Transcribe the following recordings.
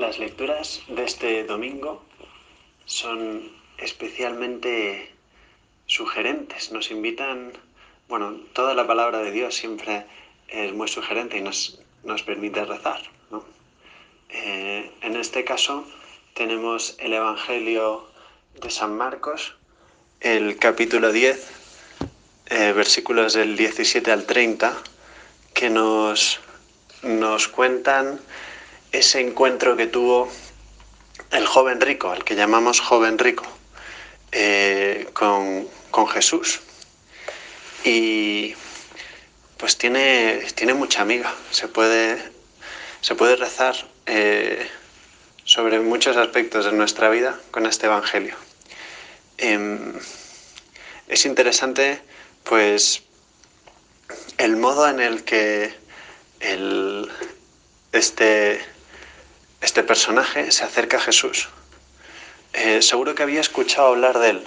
Las lecturas de este domingo son especialmente sugerentes, nos invitan, bueno, toda la palabra de Dios siempre es muy sugerente y nos, nos permite rezar. Eh, en este caso tenemos el Evangelio de San Marcos, el capítulo 10, eh, versículos del 17 al 30, que nos, nos cuentan ese encuentro que tuvo el joven rico, el que llamamos joven rico, eh, con, con, Jesús. Y pues tiene, tiene mucha amiga, se puede, se puede rezar eh, sobre muchos aspectos de nuestra vida con este Evangelio. Eh, es interesante pues el modo en el que el, este, este personaje se acerca a Jesús. Eh, seguro que había escuchado hablar de él,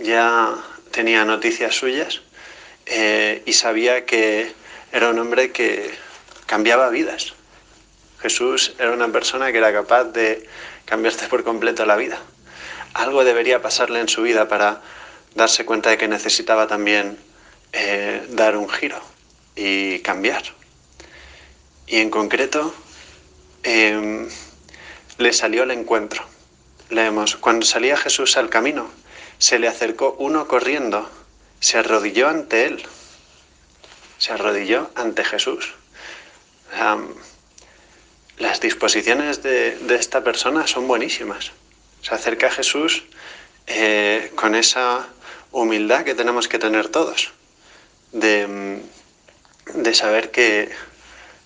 ya tenía noticias suyas eh, y sabía que era un hombre que cambiaba vidas. Jesús era una persona que era capaz de cambiarte por completo la vida. Algo debería pasarle en su vida para darse cuenta de que necesitaba también eh, dar un giro y cambiar. Y en concreto, Em, le salió al encuentro. Leemos, cuando salía Jesús al camino, se le acercó uno corriendo, se arrodilló ante él, se arrodilló ante Jesús. las disposiciones de, esta persona son buenísimas. Se acerca a Jesús eh, con esa humildad que tenemos que tener todos, de, de saber que,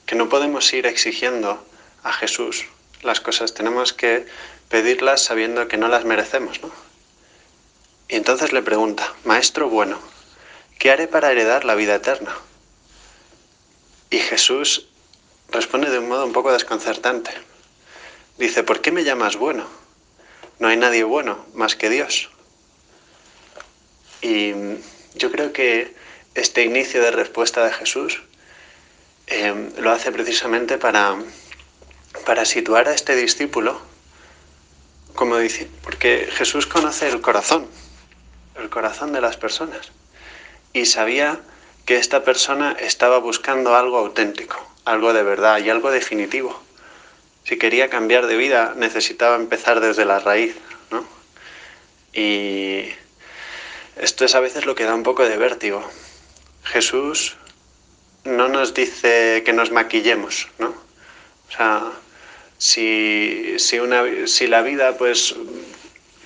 que no podemos ir exigiendo a Jesús las cosas, tenemos que pedirlas sabiendo que no las merecemos, ¿no? Y entonces le pregunta, Maestro bueno, ¿qué haré para heredar la vida eterna? Y Jesús responde de un modo un poco desconcertante. Dice, ¿por qué me llamas bueno? No hay nadie bueno más que Dios. Y yo creo que este inicio de respuesta de Jesús eh, lo hace precisamente para para situar a este discípulo, como porque Jesús conoce el corazón, el corazón de las personas, y sabía que esta persona estaba buscando algo auténtico, algo de verdad y algo definitivo. Si quería cambiar de vida necesitaba empezar desde la raíz, ¿no? Y esto es a veces lo que da un poco de vértigo. Jesús no nos dice que nos maquillemos, ¿no? O sea, si, si, una, si la vida pues,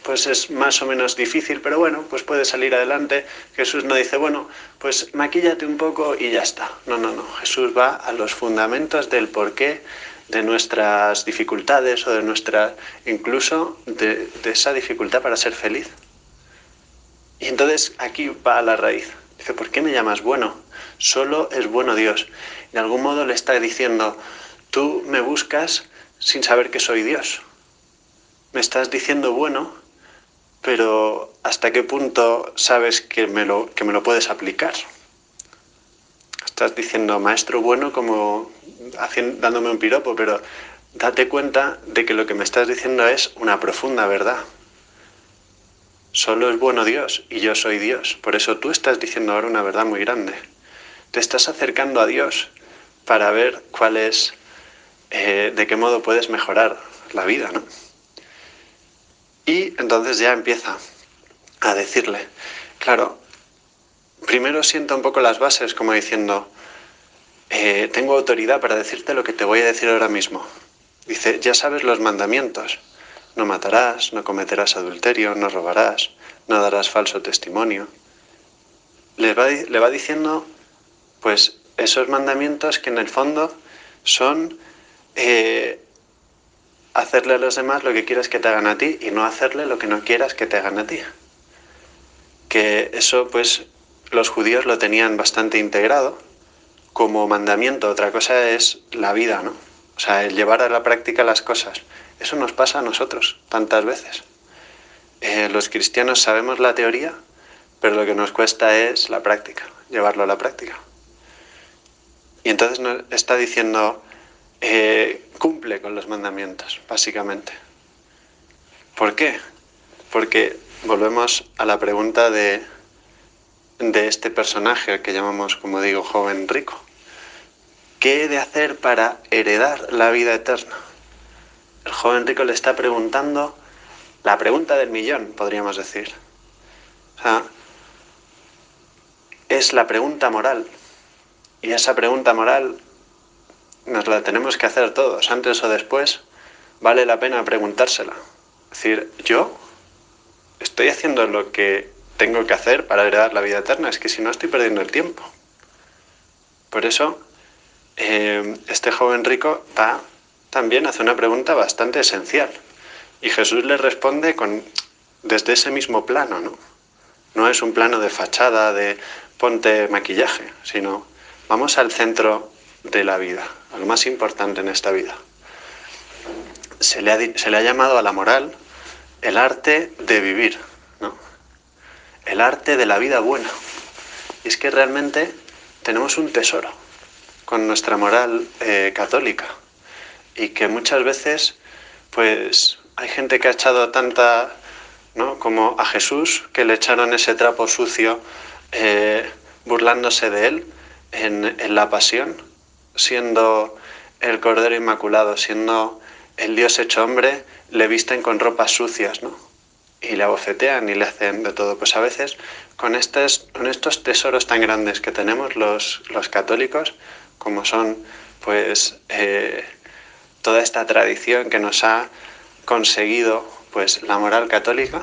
pues es más o menos difícil, pero bueno, pues puede salir adelante. Jesús no dice, bueno, pues maquíllate un poco y ya está. No, no, no. Jesús va a los fundamentos del porqué de nuestras dificultades o de nuestra, incluso de, de esa dificultad para ser feliz. Y entonces aquí va a la raíz. Dice, ¿por qué me llamas bueno? Solo es bueno Dios. De algún modo le está diciendo, tú me buscas sin saber que soy Dios. Me estás diciendo bueno, pero ¿hasta qué punto sabes que me lo, que me lo puedes aplicar? Estás diciendo maestro bueno como haciendo, dándome un piropo, pero date cuenta de que lo que me estás diciendo es una profunda verdad. Solo es bueno Dios y yo soy Dios. Por eso tú estás diciendo ahora una verdad muy grande. Te estás acercando a Dios para ver cuál es eh, de qué modo puedes mejorar la vida, ¿no? Y entonces ya empieza a decirle, claro, primero sienta un poco las bases como diciendo, eh, tengo autoridad para decirte lo que te voy a decir ahora mismo. Dice, ya sabes los mandamientos, no matarás, no cometerás adulterio, no robarás, no darás falso testimonio. Le va, le va diciendo, pues, esos mandamientos que en el fondo son eh, hacerle a los demás lo que quieras que te hagan a ti y no hacerle lo que no quieras que te hagan a ti. Que eso pues los judíos lo tenían bastante integrado como mandamiento, otra cosa es la vida, ¿no? O sea, el llevar a la práctica las cosas. Eso nos pasa a nosotros tantas veces. Eh, los cristianos sabemos la teoría, pero lo que nos cuesta es la práctica, llevarlo a la práctica. Y entonces nos está diciendo, eh, cumple con los mandamientos, básicamente. ¿Por qué? Porque volvemos a la pregunta de, de este personaje que llamamos, como digo, joven rico. ¿Qué he de hacer para heredar la vida eterna? El joven rico le está preguntando la pregunta del millón, podríamos decir. O sea, es la pregunta moral. Y esa pregunta moral nos la tenemos que hacer todos, antes o después, vale la pena preguntársela. Es decir, yo estoy haciendo lo que tengo que hacer para heredar la vida eterna, es que si no estoy perdiendo el tiempo. Por eso, eh, este joven rico también hace una pregunta bastante esencial. Y Jesús le responde con, desde ese mismo plano, ¿no? No es un plano de fachada, de ponte maquillaje, sino vamos al centro de la vida, a lo más importante en esta vida. Se le ha, se le ha llamado a la moral el arte de vivir, ¿no? el arte de la vida buena. Y es que realmente tenemos un tesoro con nuestra moral eh, católica y que muchas veces pues hay gente que ha echado tanta, ¿no? Como a Jesús, que le echaron ese trapo sucio eh, burlándose de él en, en la pasión, siendo el Cordero Inmaculado, siendo el Dios hecho hombre, le visten con ropas sucias, ¿no? Y le abofetean y le hacen de todo. Pues a veces con estos, con estos tesoros tan grandes que tenemos los, los católicos, como son pues eh, toda esta tradición que nos ha conseguido pues la moral católica,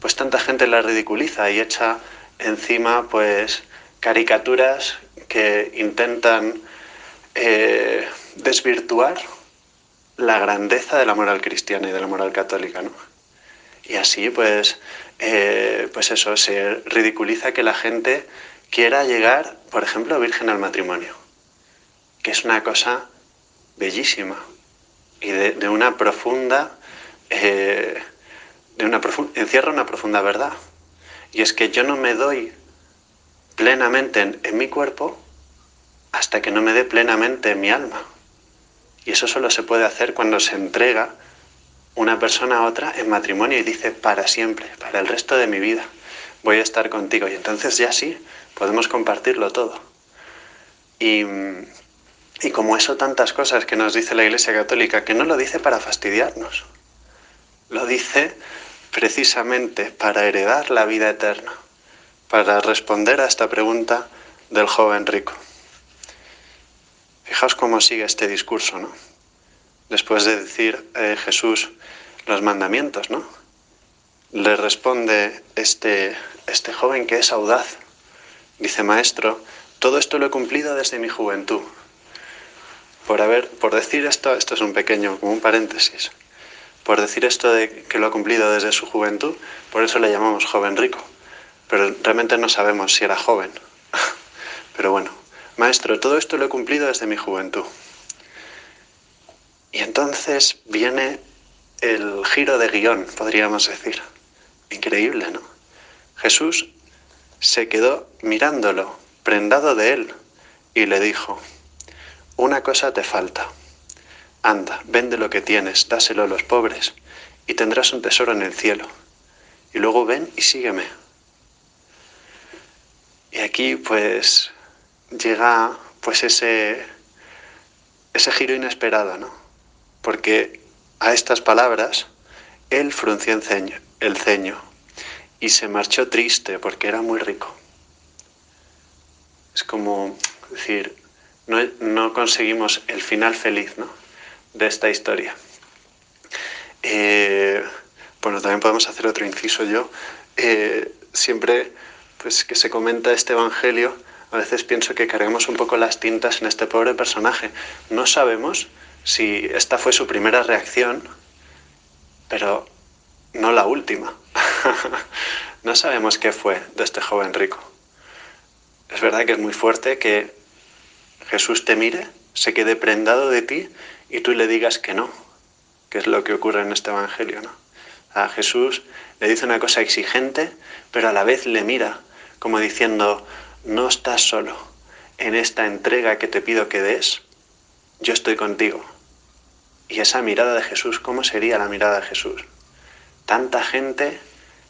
pues tanta gente la ridiculiza y echa encima pues caricaturas que intentan eh, desvirtuar la grandeza de la moral cristiana y de la moral católica, ¿no? Y así, pues, eh, pues eso, se ridiculiza que la gente quiera llegar, por ejemplo, virgen al matrimonio, que es una cosa bellísima y de, una profunda, eh, de una encierra una profunda verdad. Y es que yo no me doy plenamente en mi cuerpo hasta que no me dé plenamente en mi alma. Y eso solo se puede hacer cuando se entrega una persona a otra en matrimonio y dice para siempre, para el resto de mi vida, voy a estar contigo. Y entonces ya sí, podemos compartirlo todo. Y, y como eso tantas cosas que nos dice la Iglesia Católica, que no lo dice para fastidiarnos, lo dice precisamente para heredar la vida eterna, para responder a esta pregunta del joven rico. Fijaos cómo sigue este discurso, ¿no? Después de decir eh, Jesús los mandamientos, ¿no? Le responde este, este joven que es audaz. Dice, maestro, todo esto lo he cumplido desde mi juventud. Por, haber, por decir esto, esto es un pequeño, como un paréntesis, por decir esto de que lo ha cumplido desde su juventud, por eso le llamamos joven rico. Pero realmente no sabemos si era joven. Pero bueno, Maestro, todo esto lo he cumplido desde mi juventud. Y entonces viene el giro de guion, podríamos decir. Increíble, ¿no? Jesús se quedó mirándolo, prendado de él, y le dijo, una cosa te falta. Anda, vende lo que tienes, dáselo a los pobres, y tendrás un tesoro en el cielo. Y luego ven y sígueme. Y aquí, pues, llega pues ese, ese giro inesperado, ¿no? Porque a estas palabras él frunció el ceño, y se marchó triste porque era muy rico. Es como decir, no, conseguimos el final feliz ¿no? de esta historia. Eh, bueno, también podemos hacer otro inciso yo. Eh, siempre pues, que se comenta este Evangelio, a veces pienso que cargamos un poco las tintas en este pobre personaje. No sabemos si esta fue su primera reacción, pero no la última. no sabemos qué fue de este joven rico. Es verdad que es muy fuerte que Jesús te mire, se quede prendado de ti y tú le digas que no, que es lo que ocurre en este Evangelio. ¿no? A Jesús le dice una cosa exigente, pero a la vez le mira como diciendo, no estás solo en esta entrega que te pido que des, yo estoy contigo. Y esa mirada de Jesús, ¿cómo sería la mirada de Jesús? Tanta gente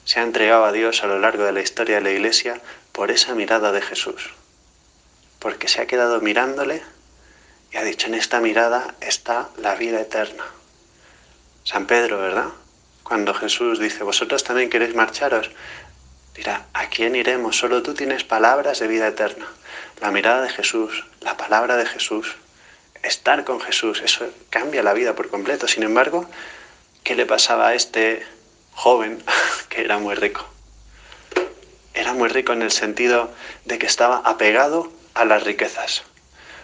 se ha entregado a Dios a lo largo de la historia de la Iglesia por esa mirada de Jesús. Porque se ha quedado mirándole y ha dicho, en esta mirada está la vida eterna. San Pedro, ¿verdad? Cuando Jesús dice, vosotros también queréis marcharos, dirá, ¿a quién iremos? Solo tú tienes palabras de vida eterna. La mirada de Jesús, la palabra de Jesús, estar con Jesús, eso cambia la vida por completo. Sin embargo, ¿qué le pasaba a este joven que era muy rico? Era muy rico en el sentido de que estaba apegado a las riquezas.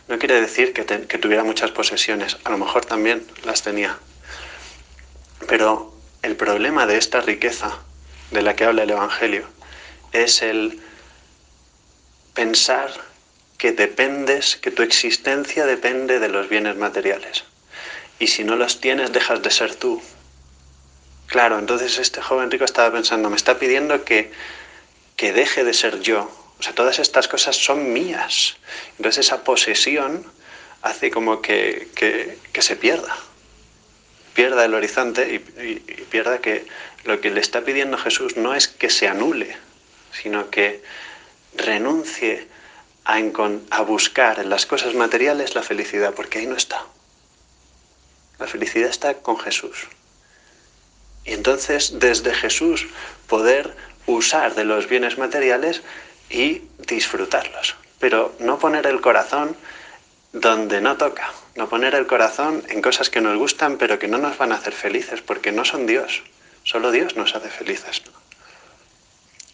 No quiere decir que, que tuviera muchas posesiones, a lo mejor también las tenía. Pero el problema de esta riqueza de la que habla el Evangelio es el pensar que dependes, que tu existencia depende de los bienes materiales. Y si no los tienes, dejas de ser tú. Claro, entonces este joven rico estaba pensando, me está pidiendo que, que deje de ser yo. O sea, todas estas cosas son mías. Entonces esa posesión hace como que, que, se pierda. Pierda el horizonte y, y pierda que lo que le está pidiendo Jesús no es que se anule, sino que renuncie a, buscar en las cosas materiales la felicidad, porque ahí no está. La felicidad está con Jesús. Y entonces desde Jesús poder usar de los bienes materiales y disfrutarlos. Pero no poner el corazón donde no toca, no poner el corazón en cosas que nos gustan pero que no nos van a hacer felices, porque no son Dios. Solo Dios nos hace felices.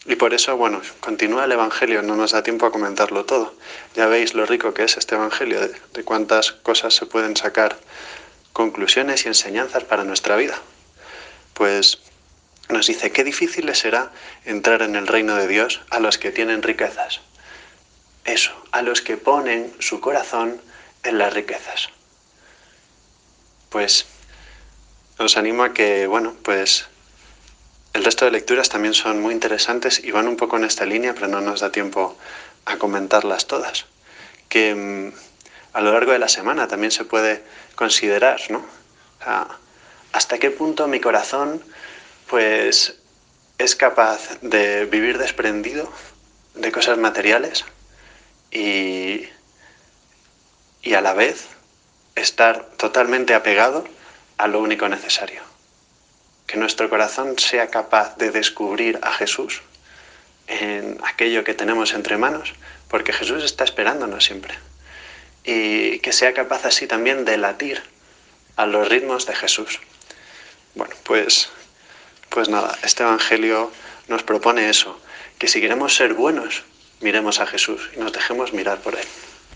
Y por eso, bueno, continúa el Evangelio, no nos da tiempo a comentarlo todo. Ya veis lo rico que es este Evangelio, de, cuántas cosas se pueden sacar conclusiones y enseñanzas para nuestra vida. Pues nos dice, qué difícil les será entrar en el reino de Dios a los que tienen riquezas. Eso, a los que ponen su corazón en las riquezas. Pues os animo a que, bueno, pues el resto de lecturas también son muy interesantes y van un poco en esta línea, pero no nos da tiempo a comentarlas todas. Que mm, a lo largo de la semana también se puede considerar, ¿no? hasta qué punto mi corazón, pues, es capaz de vivir desprendido de cosas materiales y, y a la vez estar totalmente apegado a lo único necesario que nuestro corazón sea capaz de descubrir a Jesús en aquello que tenemos entre manos, porque Jesús está esperándonos siempre. Y que sea capaz así también de latir a los ritmos de Jesús. Bueno, pues, pues nada, este Evangelio nos propone eso, que si queremos ser buenos, miremos a Jesús y nos dejemos mirar por Él.